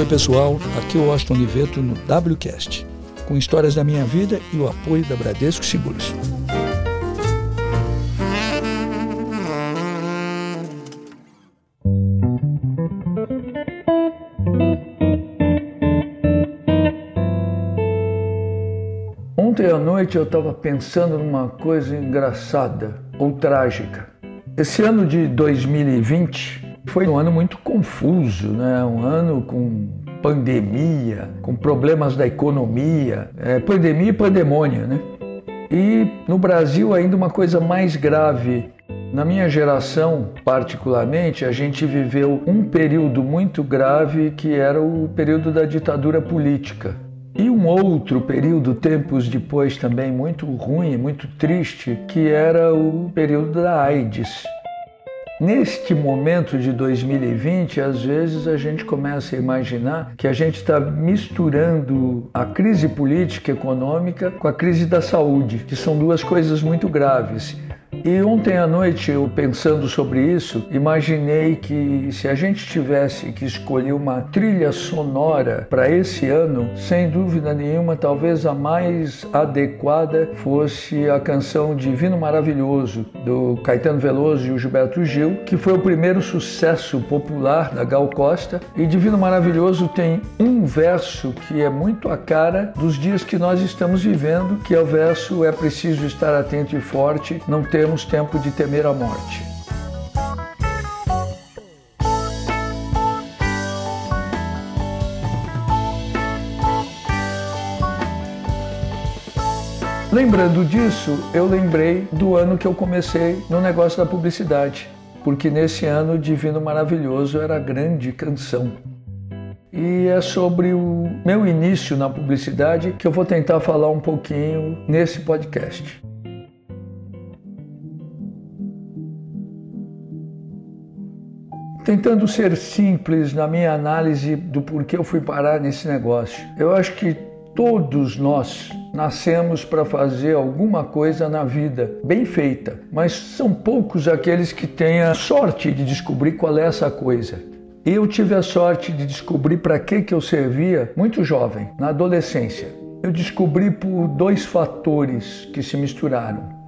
Oi pessoal, aqui é o Austin Oliveto no WCast, com histórias da minha vida e o apoio da Bradesco Seguros. Ontem à noite eu estava pensando numa coisa engraçada ou trágica. Esse ano de 2020 foi um ano muito confuso, né? Um ano com pandemia, com problemas da economia, é, pandemia e pandemônia, né? E no Brasil ainda uma coisa mais grave. Na minha geração, particularmente, a gente viveu um período muito grave que era o período da ditadura política. E um outro período, tempos depois, também muito ruim, muito triste, que era o período da AIDS. Neste momento de 2020, às vezes a gente começa a imaginar que a gente está misturando a crise política e econômica com a crise da saúde, que são duas coisas muito graves. E ontem à noite, eu pensando sobre isso, imaginei que se a gente tivesse que escolher uma trilha sonora para esse ano, sem dúvida nenhuma, talvez a mais adequada fosse a canção Divino Maravilhoso, do Caetano Veloso e o Gilberto Gil, que foi o primeiro sucesso popular da Gal Costa. E Divino Maravilhoso tem um verso que é muito a cara dos dias que nós estamos vivendo, que é o verso É preciso estar atento e forte, não ter temos tempo de temer a morte. Lembrando disso, eu lembrei do ano que eu comecei no negócio da publicidade, porque nesse ano Divino Maravilhoso era a grande canção. E é sobre o meu início na publicidade que eu vou tentar falar um pouquinho nesse podcast. Tentando ser simples na minha análise do porquê eu fui parar nesse negócio. Eu acho que todos nós nascemos para fazer alguma coisa na vida bem feita, mas são poucos aqueles que têm a sorte de descobrir qual é essa coisa. Eu tive a sorte de descobrir para que, que eu servia muito jovem, na adolescência. Eu descobri por dois fatores que se misturaram.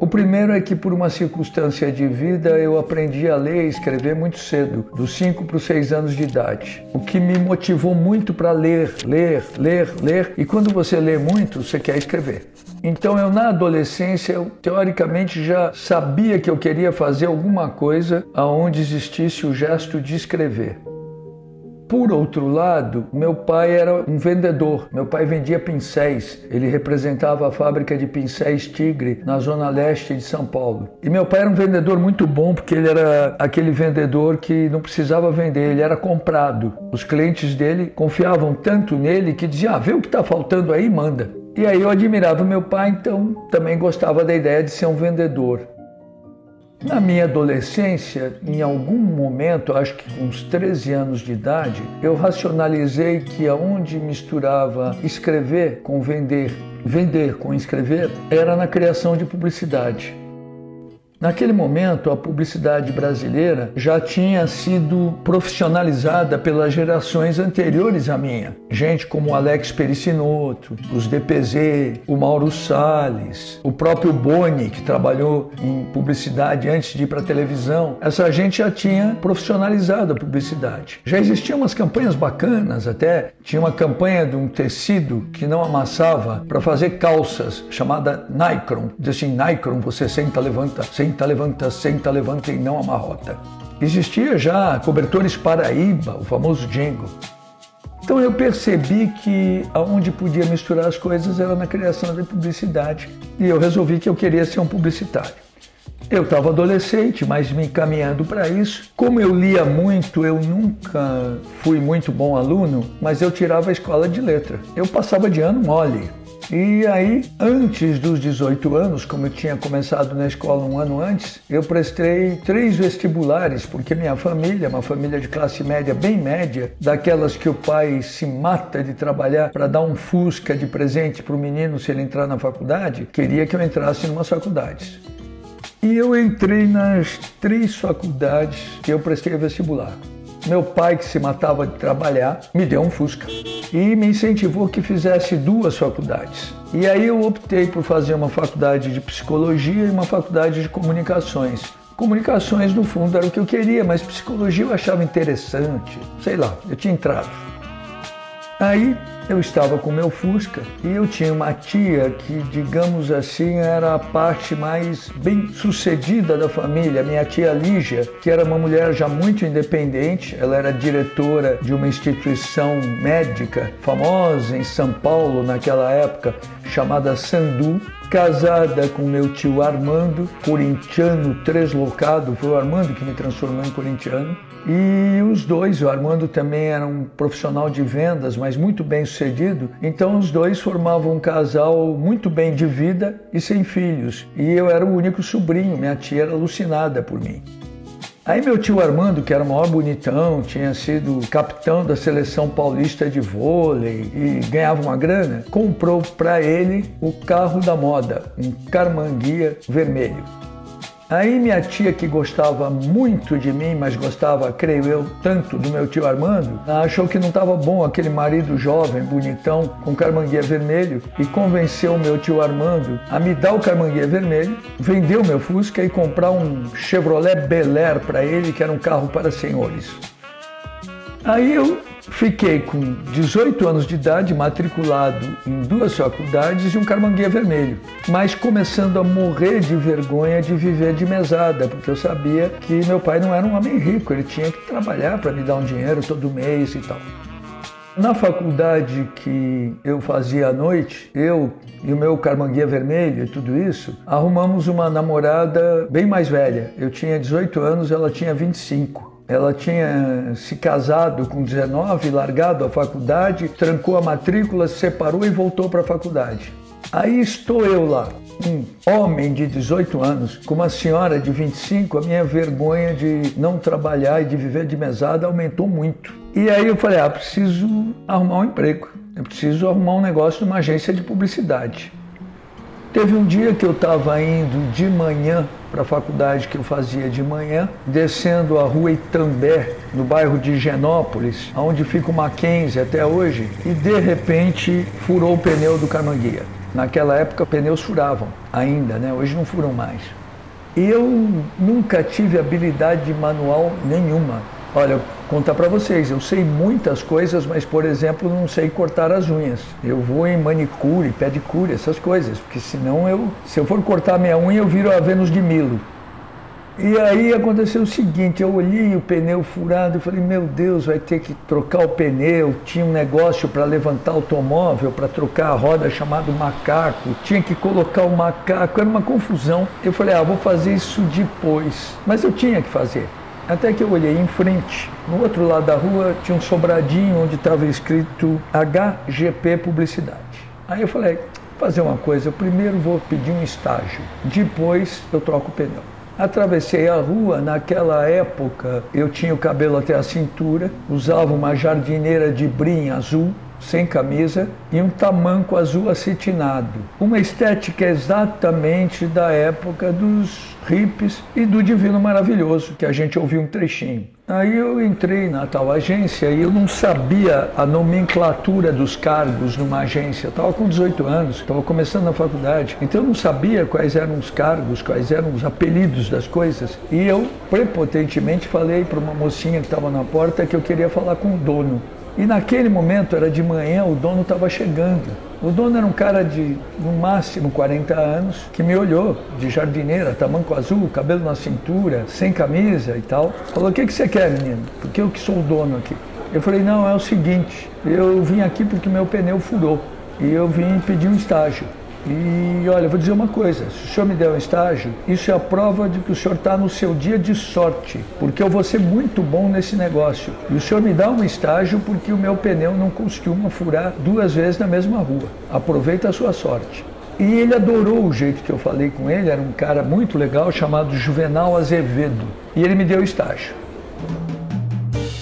O primeiro é que, por uma circunstância de vida, eu aprendi a ler e escrever muito cedo, dos 5 para os 6 anos de idade. O que me motivou muito para ler, ler, ler, ler. E quando você lê muito, você quer escrever. Então, eu, na adolescência, eu, teoricamente já sabia que eu queria fazer alguma coisa aonde existisse o gesto de escrever. Por outro lado, meu pai era um vendedor. Meu pai vendia pincéis. Ele representava a fábrica de pincéis Tigre na zona leste de São Paulo. E meu pai era um vendedor muito bom porque ele era aquele vendedor que não precisava vender, ele era comprado. Os clientes dele confiavam tanto nele que diziam: ah, vê o que está faltando aí, manda. E aí eu admirava meu pai, então também gostava da ideia de ser um vendedor. Na minha adolescência, em algum momento, acho que com uns 13 anos de idade, eu racionalizei que aonde misturava escrever com vender, vender com escrever, era na criação de publicidade. Naquele momento, a publicidade brasileira já tinha sido profissionalizada pelas gerações anteriores à minha. Gente como Alex Pericinoto, os DPZ, o Mauro Salles, o próprio Boni, que trabalhou em publicidade antes de ir para a televisão. Essa gente já tinha profissionalizado a publicidade. Já existiam umas campanhas bacanas até. Tinha uma campanha de um tecido que não amassava para fazer calças, chamada Nikron. Diz assim, Nikron, você senta, levanta, senta senta, levanta, senta, levanta e não amarrota. Existia já cobertores Paraíba, o famoso jingle. Então eu percebi que aonde podia misturar as coisas era na criação da publicidade e eu resolvi que eu queria ser um publicitário. Eu estava adolescente, mas me encaminhando para isso. Como eu lia muito, eu nunca fui muito bom aluno, mas eu tirava a escola de letra. Eu passava de ano mole. E aí, antes dos 18 anos, como eu tinha começado na escola um ano antes, eu prestei três vestibulares, porque minha família, uma família de classe média, bem média, daquelas que o pai se mata de trabalhar para dar um fusca de presente para o menino se ele entrar na faculdade, queria que eu entrasse em umas faculdades. E eu entrei nas três faculdades que eu prestei vestibular. Meu pai, que se matava de trabalhar, me deu um Fusca e me incentivou que fizesse duas faculdades. E aí eu optei por fazer uma faculdade de psicologia e uma faculdade de comunicações. Comunicações, no fundo, era o que eu queria, mas psicologia eu achava interessante. Sei lá, eu tinha entrado. Aí eu estava com meu Fusca e eu tinha uma tia que, digamos assim, era a parte mais bem sucedida da família, minha tia Lígia, que era uma mulher já muito independente, ela era diretora de uma instituição médica famosa em São Paulo naquela época, chamada Sandu, casada com meu tio Armando, corintiano treslocado, foi o Armando que me transformou em corintiano. E os dois, o Armando também era um profissional de vendas, mas muito bem sucedido, então os dois formavam um casal muito bem de vida e sem filhos. E eu era o único sobrinho, minha tia era alucinada por mim. Aí meu tio Armando, que era o maior bonitão, tinha sido capitão da seleção paulista de vôlei e ganhava uma grana, comprou para ele o carro da moda, um Carmanguia vermelho. Aí minha tia, que gostava muito de mim, mas gostava, creio eu, tanto do meu tio Armando, achou que não estava bom aquele marido jovem, bonitão, com carmanguia vermelho e convenceu o meu tio Armando a me dar o carmanguia vermelho, vender o meu Fusca e comprar um Chevrolet Bel Air para ele, que era um carro para senhores. Aí eu fiquei com 18 anos de idade, matriculado em duas faculdades e um carmanguia vermelho, mas começando a morrer de vergonha de viver de mesada, porque eu sabia que meu pai não era um homem rico, ele tinha que trabalhar para me dar um dinheiro todo mês e tal. Na faculdade que eu fazia à noite, eu e o meu carmanguia vermelho e tudo isso, arrumamos uma namorada bem mais velha. Eu tinha 18 anos, ela tinha 25. Ela tinha se casado com 19, largado a faculdade, trancou a matrícula, se separou e voltou para a faculdade. Aí estou eu lá, um homem de 18 anos, com uma senhora de 25, a minha vergonha de não trabalhar e de viver de mesada aumentou muito. E aí eu falei, ah, preciso arrumar um emprego, eu preciso arrumar um negócio numa agência de publicidade. Teve um dia que eu estava indo de manhã para a faculdade que eu fazia de manhã, descendo a rua Itambé, no bairro de Genópolis, onde fica o Mackenzie até hoje, e de repente furou o pneu do Camanguia. Naquela época pneus furavam ainda, né? hoje não furam mais. Eu nunca tive habilidade manual nenhuma. Olha, contar para vocês, eu sei muitas coisas, mas por exemplo, não sei cortar as unhas. Eu vou em manicure, pedicure, essas coisas, porque senão eu, se eu for cortar minha unha, eu viro a Vênus de Milo. E aí aconteceu o seguinte, eu olhei o pneu furado e falei, meu Deus, vai ter que trocar o pneu. Tinha um negócio para levantar o automóvel, para trocar a roda chamado macaco. Tinha que colocar o macaco, era uma confusão. Eu falei, ah, vou fazer isso depois. Mas eu tinha que fazer. Até que eu olhei em frente, no outro lado da rua tinha um sobradinho onde estava escrito HGP Publicidade. Aí eu falei, fazer uma coisa, eu primeiro vou pedir um estágio, depois eu troco o pneu. Atravessei a rua, naquela época eu tinha o cabelo até a cintura, usava uma jardineira de brim azul, sem camisa e um tamanco azul acetinado. Uma estética exatamente da época dos hippies e do Divino Maravilhoso, que a gente ouviu um trechinho. Aí eu entrei na tal agência e eu não sabia a nomenclatura dos cargos numa agência. Estava com 18 anos, estava começando na faculdade, então eu não sabia quais eram os cargos, quais eram os apelidos das coisas. E eu prepotentemente falei para uma mocinha que estava na porta que eu queria falar com o dono. E naquele momento, era de manhã, o dono estava chegando. O dono era um cara de, no máximo, 40 anos, que me olhou, de jardineira, tamanco azul, cabelo na cintura, sem camisa e tal. Falou, o que, que você quer, menino? Porque eu que sou o dono aqui. Eu falei, não, é o seguinte, eu vim aqui porque meu pneu furou. E eu vim pedir um estágio. E olha, vou dizer uma coisa: se o senhor me der um estágio, isso é a prova de que o senhor está no seu dia de sorte, porque eu vou ser muito bom nesse negócio. E o senhor me dá um estágio porque o meu pneu não costuma furar duas vezes na mesma rua. Aproveita a sua sorte. E ele adorou o jeito que eu falei com ele, era um cara muito legal chamado Juvenal Azevedo. E ele me deu o estágio.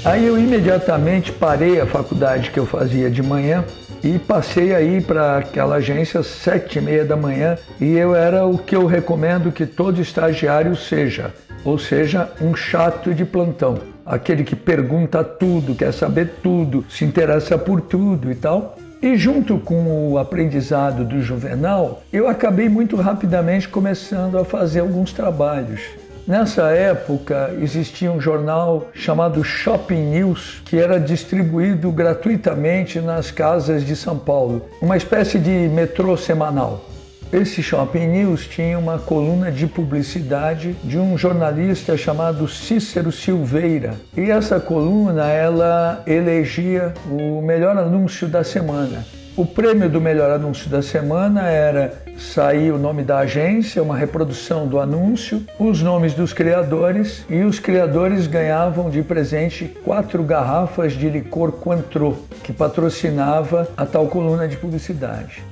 Aí eu imediatamente parei a faculdade que eu fazia de manhã e passei aí para aquela agência sete e meia da manhã e eu era o que eu recomendo que todo estagiário seja, ou seja, um chato de plantão. aquele que pergunta tudo, quer saber tudo, se interessa por tudo e tal. E junto com o aprendizado do Juvenal, eu acabei muito rapidamente começando a fazer alguns trabalhos. Nessa época existia um jornal chamado Shopping News que era distribuído gratuitamente nas casas de São Paulo, uma espécie de metrô semanal. Esse Shopping News tinha uma coluna de publicidade de um jornalista chamado Cícero Silveira. E essa coluna ela elegia o melhor anúncio da semana. O prêmio do melhor anúncio da semana era sair o nome da agência, uma reprodução do anúncio, os nomes dos criadores e os criadores ganhavam de presente quatro garrafas de licor Cointreau, que patrocinava a tal coluna de publicidade.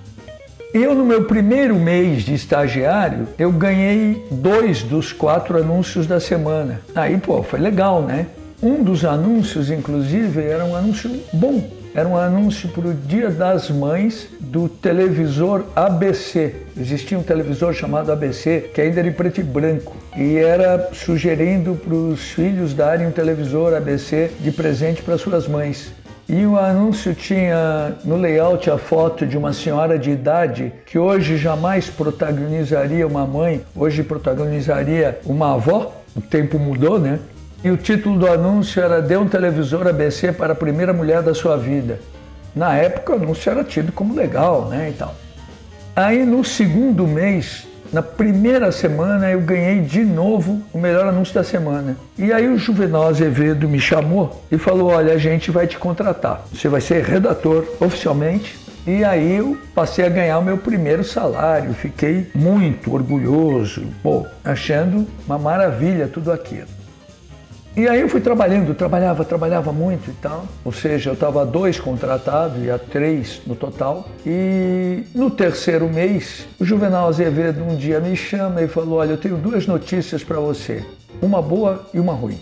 Eu, no meu primeiro mês de estagiário, eu ganhei dois dos quatro anúncios da semana. Aí, pô, foi legal, né? Um dos anúncios, inclusive, era um anúncio bom. Era um anúncio para o Dia das Mães do televisor ABC. Existia um televisor chamado ABC, que ainda era em preto e branco, e era sugerindo para os filhos darem um televisor ABC de presente para suas mães. E o anúncio tinha no layout a foto de uma senhora de idade que hoje jamais protagonizaria uma mãe, hoje protagonizaria uma avó. O tempo mudou, né? E o título do anúncio era Dê um televisor ABC para a primeira mulher da sua vida. Na época o anúncio era tido como legal, né? E tal. Aí no segundo mês na primeira semana eu ganhei de novo o melhor anúncio da semana. E aí o Juvenal Azevedo me chamou e falou: Olha, a gente vai te contratar. Você vai ser redator oficialmente. E aí eu passei a ganhar o meu primeiro salário. Fiquei muito orgulhoso, pô, achando uma maravilha tudo aquilo. E aí eu fui trabalhando, trabalhava, trabalhava muito e tal. Ou seja, eu estava dois contratados e a três no total. E no terceiro mês, o Juvenal Azevedo um dia me chama e falou: Olha, eu tenho duas notícias para você, uma boa e uma ruim.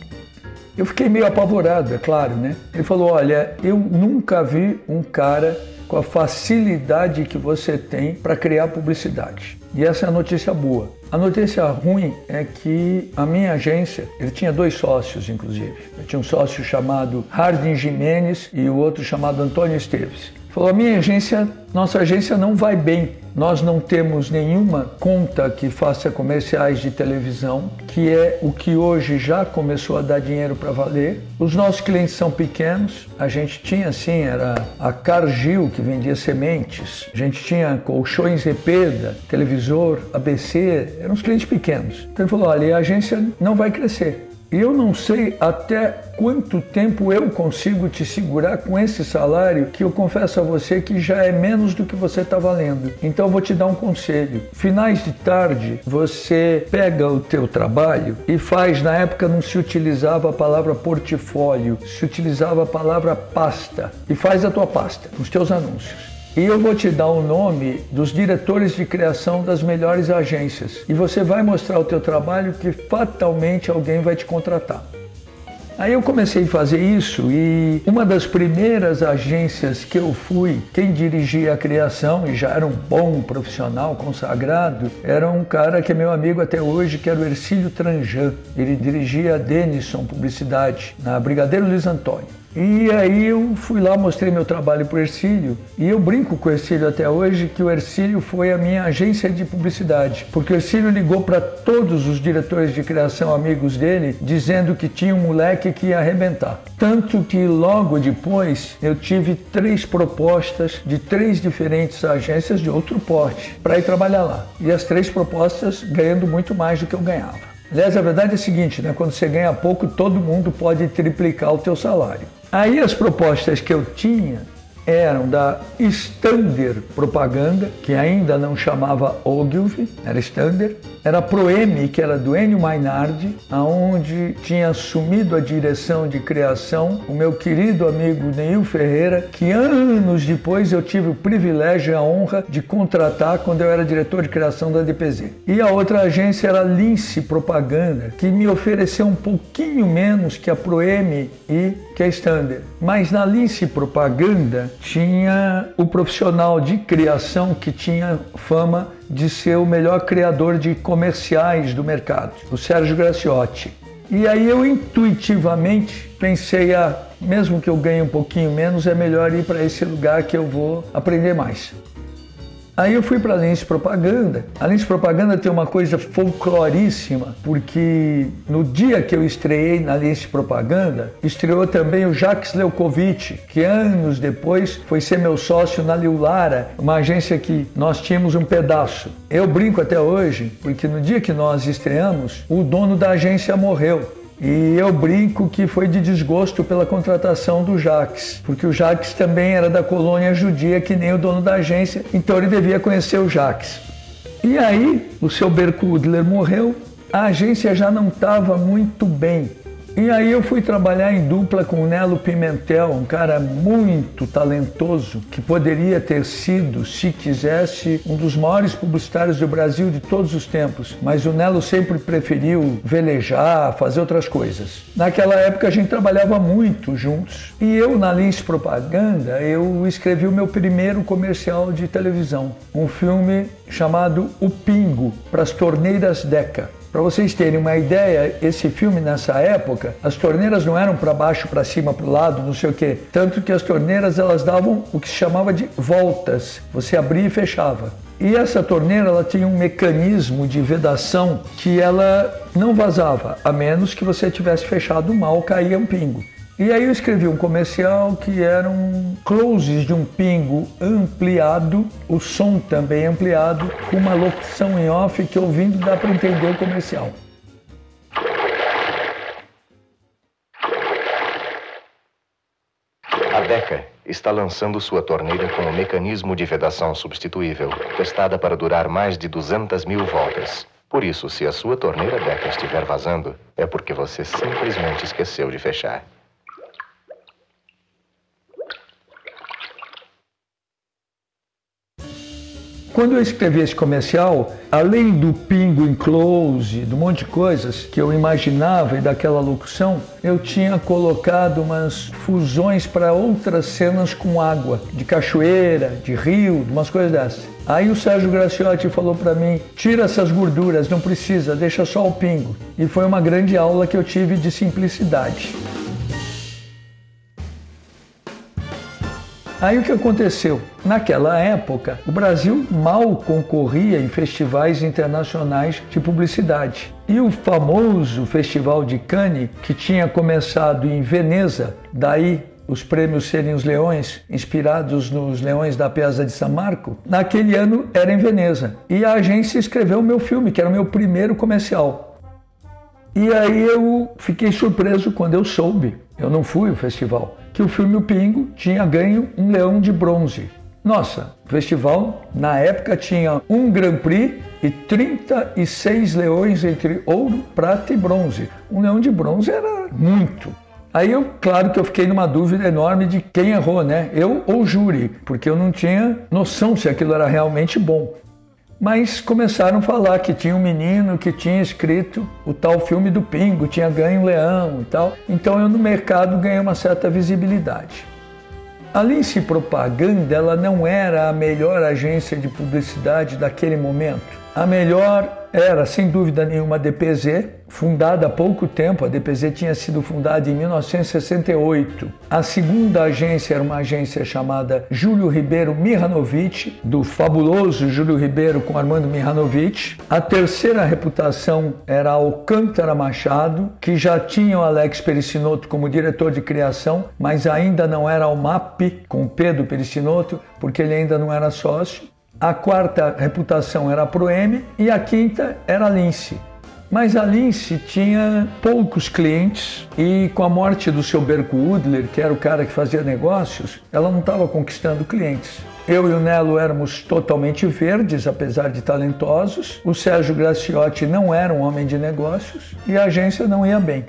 Eu fiquei meio apavorado, é claro, né? Ele falou: Olha, eu nunca vi um cara com a facilidade que você tem para criar publicidade. E essa é a notícia boa. A notícia ruim é que a minha agência, ele tinha dois sócios, inclusive. Eu tinha um sócio chamado Hardin Jimenez e o outro chamado Antônio Esteves. Falou: a minha agência, nossa agência não vai bem. Nós não temos nenhuma conta que faça comerciais de televisão, que é o que hoje já começou a dar dinheiro para valer. Os nossos clientes são pequenos. A gente tinha assim, era a Cargill que vendia sementes. A gente tinha colchões Repeda, televisor, ABC. Eram os clientes pequenos. Então ele falou: olha, a agência não vai crescer. E eu não sei até quanto tempo eu consigo te segurar com esse salário que eu confesso a você que já é menos do que você está valendo. Então eu vou te dar um conselho. Finais de tarde, você pega o teu trabalho e faz, na época não se utilizava a palavra portfólio, se utilizava a palavra pasta e faz a tua pasta, os teus anúncios. E eu vou te dar o nome dos diretores de criação das melhores agências. E você vai mostrar o teu trabalho que fatalmente alguém vai te contratar. Aí eu comecei a fazer isso e uma das primeiras agências que eu fui, quem dirigia a criação e já era um bom profissional consagrado, era um cara que é meu amigo até hoje, que era o Ercílio Tranjan. Ele dirigia a Denison Publicidade na Brigadeiro Luiz Antônio. E aí eu fui lá, mostrei meu trabalho para o Ercílio e eu brinco com o Ercílio até hoje que o Ercílio foi a minha agência de publicidade, porque o Ercílio ligou para todos os diretores de criação amigos dele dizendo que tinha um moleque que ia arrebentar. Tanto que logo depois eu tive três propostas de três diferentes agências de outro porte para ir trabalhar lá. E as três propostas ganhando muito mais do que eu ganhava. Aliás, a verdade é a seguinte, né? quando você ganha pouco, todo mundo pode triplicar o teu salário. Aí as propostas que eu tinha eram da Stander Propaganda, que ainda não chamava Ogilvy, era Stander, era a que era do Enio Mainardi, aonde tinha assumido a direção de criação o meu querido amigo Neil Ferreira, que anos depois eu tive o privilégio e a honra de contratar quando eu era diretor de criação da DPZ. E a outra agência era Lince Propaganda, que me ofereceu um pouquinho menos que a Proem e que a Stander. Mas na Lince Propaganda tinha o profissional de criação que tinha fama de ser o melhor criador de comerciais do mercado, o Sérgio Graciotti. E aí eu intuitivamente pensei, ah, mesmo que eu ganhe um pouquinho menos, é melhor ir para esse lugar que eu vou aprender mais. Aí eu fui para a Lens Propaganda. A Lens Propaganda tem uma coisa folcloríssima, porque no dia que eu estreiei na Lens Propaganda, estreou também o Jacques Leukovic, que anos depois foi ser meu sócio na Liulara, uma agência que nós tínhamos um pedaço. Eu brinco até hoje, porque no dia que nós estreamos, o dono da agência morreu. E eu brinco que foi de desgosto pela contratação do Jacques, porque o Jacques também era da colônia judia, que nem o dono da agência, então ele devia conhecer o Jacques. E aí, o seu Berkudler morreu, a agência já não estava muito bem. E aí eu fui trabalhar em dupla com o Nelo Pimentel, um cara muito talentoso, que poderia ter sido, se quisesse, um dos maiores publicitários do Brasil de todos os tempos. Mas o Nelo sempre preferiu velejar, fazer outras coisas. Naquela época a gente trabalhava muito juntos. E eu, na Lins Propaganda, eu escrevi o meu primeiro comercial de televisão. Um filme chamado O Pingo, para as torneiras Deca. Para vocês terem uma ideia, esse filme nessa época, as torneiras não eram para baixo, para cima, para o lado, não sei o quê. Tanto que as torneiras elas davam o que se chamava de voltas. Você abria e fechava. E essa torneira ela tinha um mecanismo de vedação que ela não vazava, a menos que você tivesse fechado mal, caía um pingo. E aí eu escrevi um comercial que eram closes de um pingo ampliado, o som também ampliado, com uma locução em off que ouvindo dá para entender o comercial. A Deca está lançando sua torneira com um mecanismo de vedação substituível, testada para durar mais de 200 mil voltas. Por isso, se a sua torneira Deca estiver vazando, é porque você simplesmente esqueceu de fechar. Quando eu escrevi esse comercial, além do pingo em close, do monte de coisas que eu imaginava e daquela locução, eu tinha colocado umas fusões para outras cenas com água, de cachoeira, de rio, umas coisas dessas. Aí o Sérgio Graciotti falou para mim: tira essas gorduras, não precisa, deixa só o pingo. E foi uma grande aula que eu tive de simplicidade. Aí o que aconteceu? Naquela época, o Brasil mal concorria em festivais internacionais de publicidade. E o famoso Festival de Cannes, que tinha começado em Veneza, daí os prêmios serem os leões, inspirados nos leões da Piazza de San Marco, naquele ano era em Veneza. E a agência escreveu o meu filme, que era o meu primeiro comercial. E aí eu fiquei surpreso quando eu soube, eu não fui ao festival, que o filme O Pingo tinha ganho um leão de bronze. Nossa, o festival na época tinha um Grand Prix e 36 leões entre ouro, prata e bronze. Um leão de bronze era muito. Aí eu, claro que eu fiquei numa dúvida enorme de quem errou, né? Eu ou o júri, porque eu não tinha noção se aquilo era realmente bom. Mas começaram a falar que tinha um menino que tinha escrito o tal filme do Pingo, tinha ganho um leão e tal. Então eu no mercado ganhei uma certa visibilidade. A Lince Propaganda ela não era a melhor agência de publicidade daquele momento. A melhor era, sem dúvida nenhuma, a DPZ, fundada há pouco tempo. A DPZ tinha sido fundada em 1968. A segunda agência era uma agência chamada Júlio Ribeiro Mihanovic, do fabuloso Júlio Ribeiro com Armando Mihanovic. A terceira reputação era Alcântara Machado, que já tinha o Alex Pericinoto como diretor de criação, mas ainda não era o MAP com Pedro Pericinoto, porque ele ainda não era sócio. A quarta reputação era a Proem e a quinta era a Lince. Mas a Lince tinha poucos clientes e com a morte do seu Berko Udler, que era o cara que fazia negócios, ela não estava conquistando clientes. Eu e o Nelo éramos totalmente verdes, apesar de talentosos. O Sérgio Graciotti não era um homem de negócios e a agência não ia bem.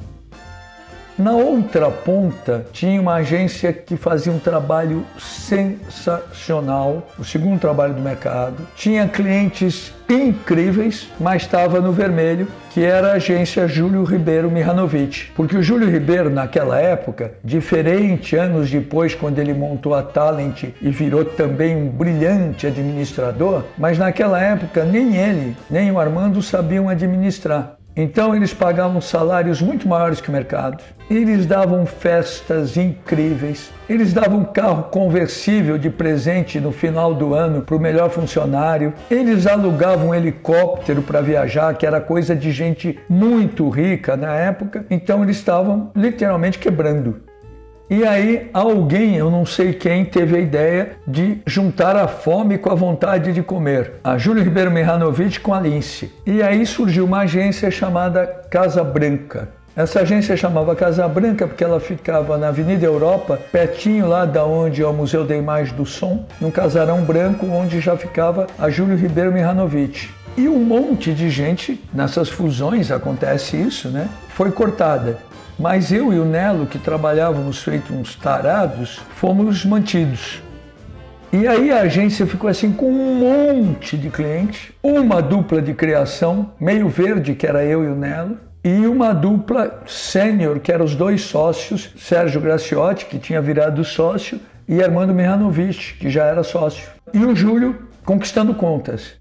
Na outra ponta tinha uma agência que fazia um trabalho sensacional, o segundo trabalho do mercado. Tinha clientes incríveis, mas estava no vermelho, que era a agência Júlio Ribeiro Mihanovic. Porque o Júlio Ribeiro, naquela época, diferente anos depois, quando ele montou a Talent e virou também um brilhante administrador, mas naquela época nem ele, nem o Armando sabiam administrar. Então eles pagavam salários muito maiores que o mercado. Eles davam festas incríveis. Eles davam carro conversível de presente no final do ano para o melhor funcionário. Eles alugavam um helicóptero para viajar, que era coisa de gente muito rica na época. Então eles estavam literalmente quebrando. E aí alguém, eu não sei quem, teve a ideia de juntar a fome com a vontade de comer. A Júlio Ribeiro Mihanovic com a Lince. E aí surgiu uma agência chamada Casa Branca. Essa agência chamava Casa Branca porque ela ficava na Avenida Europa, pertinho lá da onde é o Museu da Imagem do Som, num casarão branco onde já ficava a Júlio Ribeiro Mihanovic. E um monte de gente, nessas fusões acontece isso, né? Foi cortada. Mas eu e o Nelo, que trabalhávamos feito uns tarados, fomos mantidos. E aí a agência ficou assim com um monte de clientes, uma dupla de criação, meio verde, que era eu e o Nelo, e uma dupla sênior, que eram os dois sócios, Sérgio Graciotti, que tinha virado sócio, e Armando Mihanovic, que já era sócio. E o Júlio conquistando contas.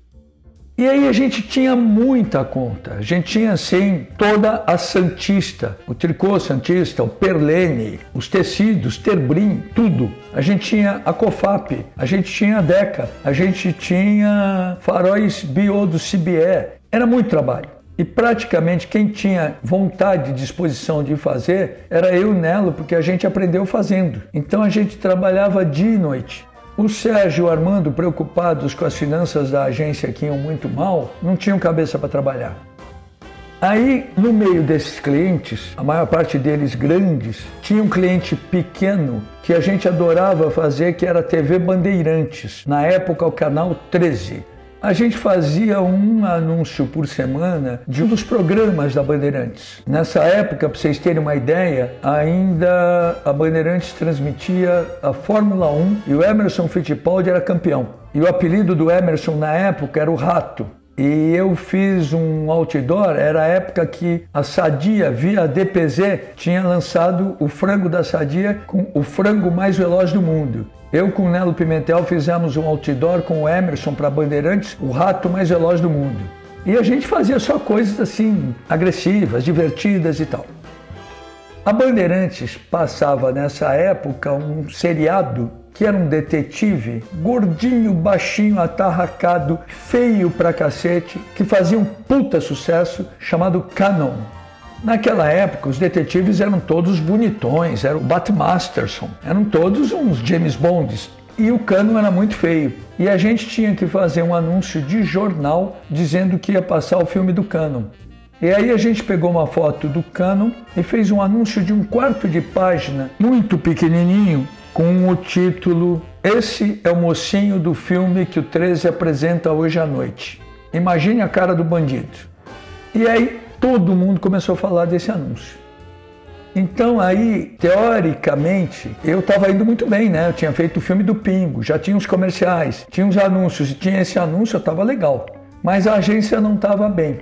E aí a gente tinha muita conta. A gente tinha assim toda a Santista, o tricô Santista, o Perlene, os tecidos, Terbrim, tudo. A gente tinha a Cofap, a gente tinha a Deca, a gente tinha faróis bio do CBE. Era muito trabalho. E praticamente quem tinha vontade e disposição de fazer era eu e Nelo, porque a gente aprendeu fazendo. Então a gente trabalhava dia e noite. O Sérgio e o Armando, preocupados com as finanças da agência que iam muito mal, não tinham cabeça para trabalhar. Aí, no meio desses clientes, a maior parte deles grandes, tinha um cliente pequeno que a gente adorava fazer, que era a TV Bandeirantes, na época o canal 13 a gente fazia um anúncio por semana de um dos programas da Bandeirantes. Nessa época, para vocês terem uma ideia, ainda a Bandeirantes transmitia a Fórmula 1 e o Emerson Fittipaldi era campeão. E o apelido do Emerson na época era o Rato. E eu fiz um outdoor, era a época que a Sadia, via DPZ, tinha lançado o frango da Sadia com o frango mais veloz do mundo. Eu com Nelo Pimentel fizemos um outdoor com o Emerson para Bandeirantes, o rato mais veloz do mundo. E a gente fazia só coisas assim, agressivas, divertidas e tal. A Bandeirantes passava nessa época um seriado que era um detetive gordinho, baixinho, atarracado, feio pra cacete, que fazia um puta sucesso, chamado Canon. Naquela época, os detetives eram todos bonitões, era o Bat Masterson, eram todos uns James Bonds. E o cano era muito feio. E a gente tinha que fazer um anúncio de jornal dizendo que ia passar o filme do Canon. E aí a gente pegou uma foto do Canon e fez um anúncio de um quarto de página, muito pequenininho, com o título Esse é o mocinho do filme que o 13 apresenta hoje à noite. Imagine a cara do bandido. E aí todo mundo começou a falar desse anúncio. Então aí, teoricamente, eu estava indo muito bem, né? Eu tinha feito o filme do Pingo, já tinha os comerciais, tinha os anúncios e tinha esse anúncio, eu estava legal. Mas a agência não estava bem.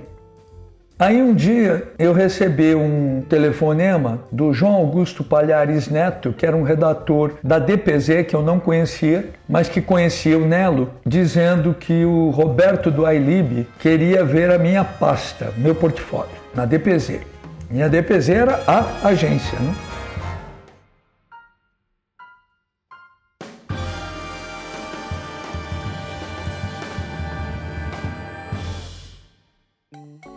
Aí um dia eu recebi um telefonema do João Augusto Palhares Neto, que era um redator da DPZ que eu não conhecia, mas que conhecia o Nelo, dizendo que o Roberto do Ailib queria ver a minha pasta, meu portfólio, na DPZ. Minha DPZ era a agência, né?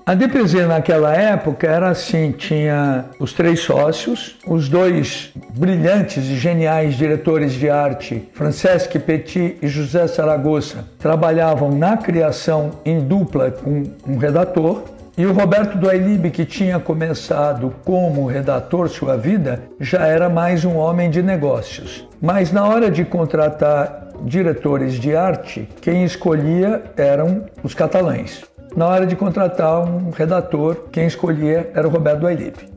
A DPZ naquela época era assim, tinha os três sócios, os dois brilhantes e geniais diretores de arte, Francesc Petit e José Saragossa, trabalhavam na criação em dupla com um redator, e o Roberto Duailib, que tinha começado como redator sua vida, já era mais um homem de negócios. Mas na hora de contratar diretores de arte, quem escolhia eram os catalães na hora de contratar um redator, quem escolhia era o Roberto Ailip.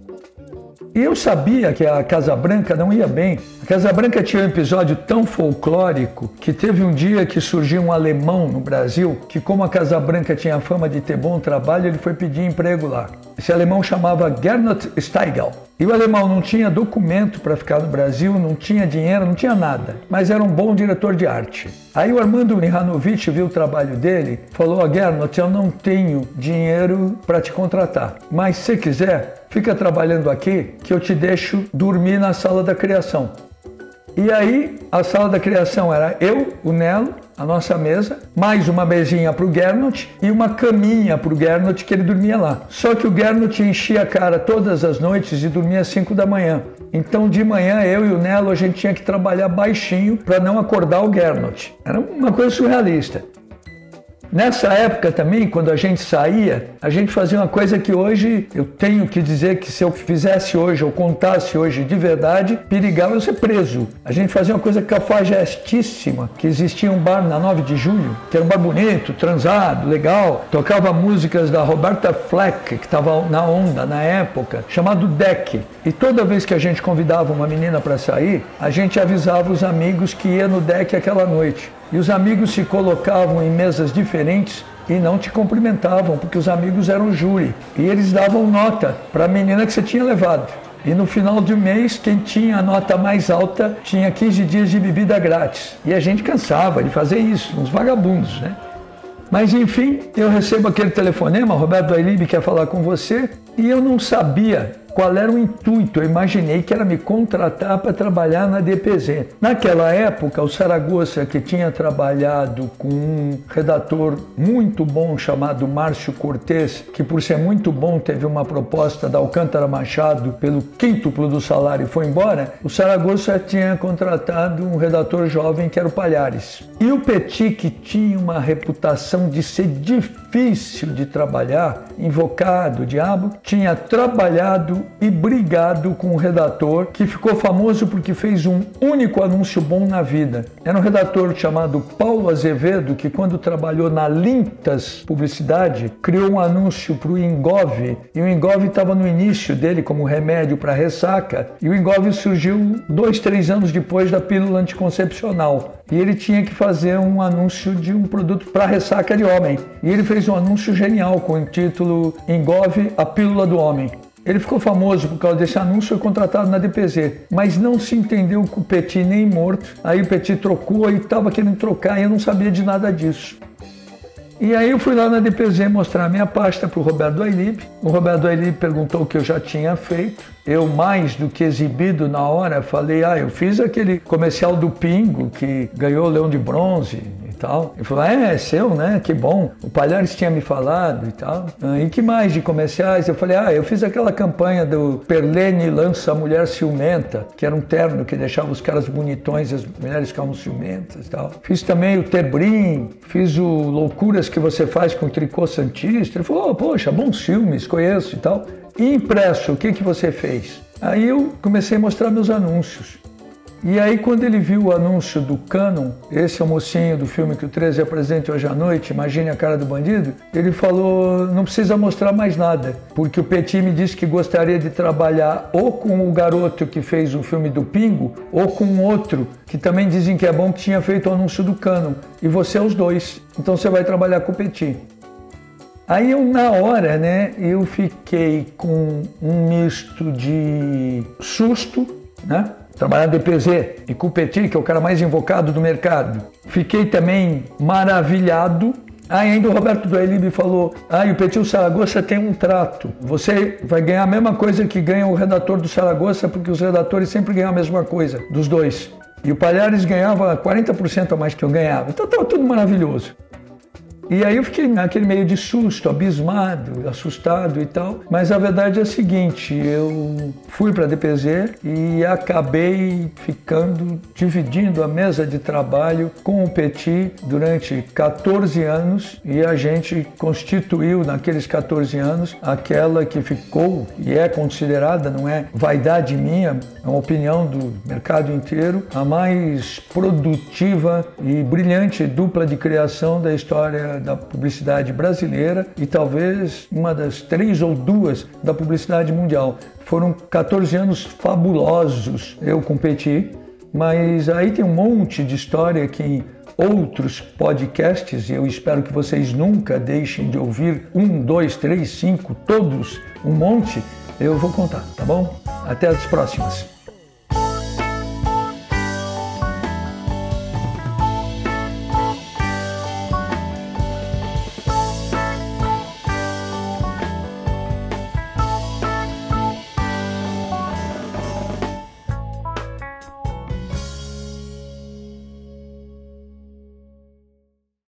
E eu sabia que a Casa Branca não ia bem. A Casa Branca tinha um episódio tão folclórico que teve um dia que surgiu um alemão no Brasil que, como a Casa Branca tinha fama de ter bom trabalho, ele foi pedir emprego lá. Esse alemão chamava Gernot Steigel. E o alemão não tinha documento para ficar no Brasil, não tinha dinheiro, não tinha nada, mas era um bom diretor de arte. Aí o Armando Mihanovic viu o trabalho dele, falou: a Gernot, eu não tenho dinheiro para te contratar, mas se quiser, fica trabalhando aqui que eu te deixo dormir na sala da criação. E aí a sala da criação era eu, o Nelo, a nossa mesa, mais uma mesinha para o Gernot e uma caminha para o Gernot que ele dormia lá. Só que o Gernot enchia a cara todas as noites e dormia às 5 da manhã. Então de manhã eu e o Nelo a gente tinha que trabalhar baixinho para não acordar o Gernot. Era uma coisa surrealista. Nessa época também, quando a gente saía, a gente fazia uma coisa que hoje eu tenho que dizer que se eu fizesse hoje ou contasse hoje de verdade, perigava eu ser preso. A gente fazia uma coisa cafajestíssima, que existia um bar na 9 de julho, que era um bar bonito, transado, legal, tocava músicas da Roberta Fleck, que estava na onda na época, chamado Deck. E toda vez que a gente convidava uma menina para sair, a gente avisava os amigos que ia no Deck aquela noite. E os amigos se colocavam em mesas diferentes e não te cumprimentavam, porque os amigos eram júri. E eles davam nota para a menina que você tinha levado. E no final do mês, quem tinha a nota mais alta tinha 15 dias de bebida grátis. E a gente cansava de fazer isso, uns vagabundos, né? Mas enfim, eu recebo aquele telefonema, Roberto Ailib quer falar com você, e eu não sabia qual era o intuito? Eu imaginei que era me contratar para trabalhar na DPZ. Naquela época, o Saragossa, que tinha trabalhado com um redator muito bom chamado Márcio Cortes, que por ser muito bom teve uma proposta da Alcântara Machado pelo quíntuplo do salário e foi embora, o Saragossa tinha contratado um redator jovem que era o Palhares. E o Petit, que tinha uma reputação de ser difícil de trabalhar, invocado, diabo, tinha trabalhado e brigado com o redator que ficou famoso porque fez um único anúncio bom na vida. Era um redator chamado Paulo Azevedo que quando trabalhou na Lintas Publicidade criou um anúncio para o Engove e o Engove estava no início dele como remédio para ressaca e o Engove surgiu dois, três anos depois da pílula anticoncepcional e ele tinha que fazer um anúncio de um produto para ressaca de homem. E ele fez um anúncio genial com o título Engove a pílula do homem. Ele ficou famoso por causa desse anúncio, foi contratado na DPZ, mas não se entendeu com o Petit nem morto. Aí o Petit trocou e estava querendo trocar e eu não sabia de nada disso. E aí eu fui lá na DPZ mostrar a minha pasta para o Roberto Ailib. O Roberto Ailib perguntou o que eu já tinha feito. Eu, mais do que exibido na hora, falei, ah, eu fiz aquele comercial do Pingo que ganhou o Leão de Bronze, tal. Ele falou, é, é seu, né? Que bom. O Palhares tinha me falado e tal. Ah, e que mais de comerciais? Eu falei, ah, eu fiz aquela campanha do Perlene lança a mulher ciumenta, que era um terno que deixava os caras bonitões e as mulheres ficavam ciumentas e tal. Fiz também o Tebrim, fiz o Loucuras que você faz com o Tricô Santista. Ele falou, oh, poxa, bons filmes, conheço e tal. E impresso, o que, que você fez? Aí eu comecei a mostrar meus anúncios. E aí, quando ele viu o anúncio do Canon, esse é o mocinho do filme que o 13 apresenta hoje à noite, Imagine a Cara do Bandido, ele falou: não precisa mostrar mais nada, porque o Petit me disse que gostaria de trabalhar ou com o garoto que fez o filme do Pingo, ou com outro que também dizem que é bom que tinha feito o anúncio do Canon. E você é os dois, então você vai trabalhar com o Petit. Aí eu, na hora, né, eu fiquei com um misto de susto, né? Trabalhar na DPZ e com o Petit, que é o cara mais invocado do mercado. Fiquei também maravilhado. Aí ainda o Roberto Dueli me falou, ah, e o Petit o Saragossa tem um trato. Você vai ganhar a mesma coisa que ganha o redator do Saragossa, porque os redatores sempre ganham a mesma coisa, dos dois. E o Palhares ganhava 40% a mais que eu ganhava. Então estava tudo maravilhoso. E aí eu fiquei naquele meio de susto, abismado, assustado e tal. Mas a verdade é a seguinte, eu fui para a DPZ e acabei ficando dividindo a mesa de trabalho com o Petit durante 14 anos e a gente constituiu naqueles 14 anos aquela que ficou e é considerada, não é vaidade minha, é uma opinião do mercado inteiro, a mais produtiva e brilhante dupla de criação da história da publicidade brasileira e talvez uma das três ou duas da publicidade mundial. Foram 14 anos fabulosos. Eu competi, mas aí tem um monte de história que outros podcasts, e eu espero que vocês nunca deixem de ouvir um, dois, três, cinco, todos, um monte, eu vou contar, tá bom? Até as próximas.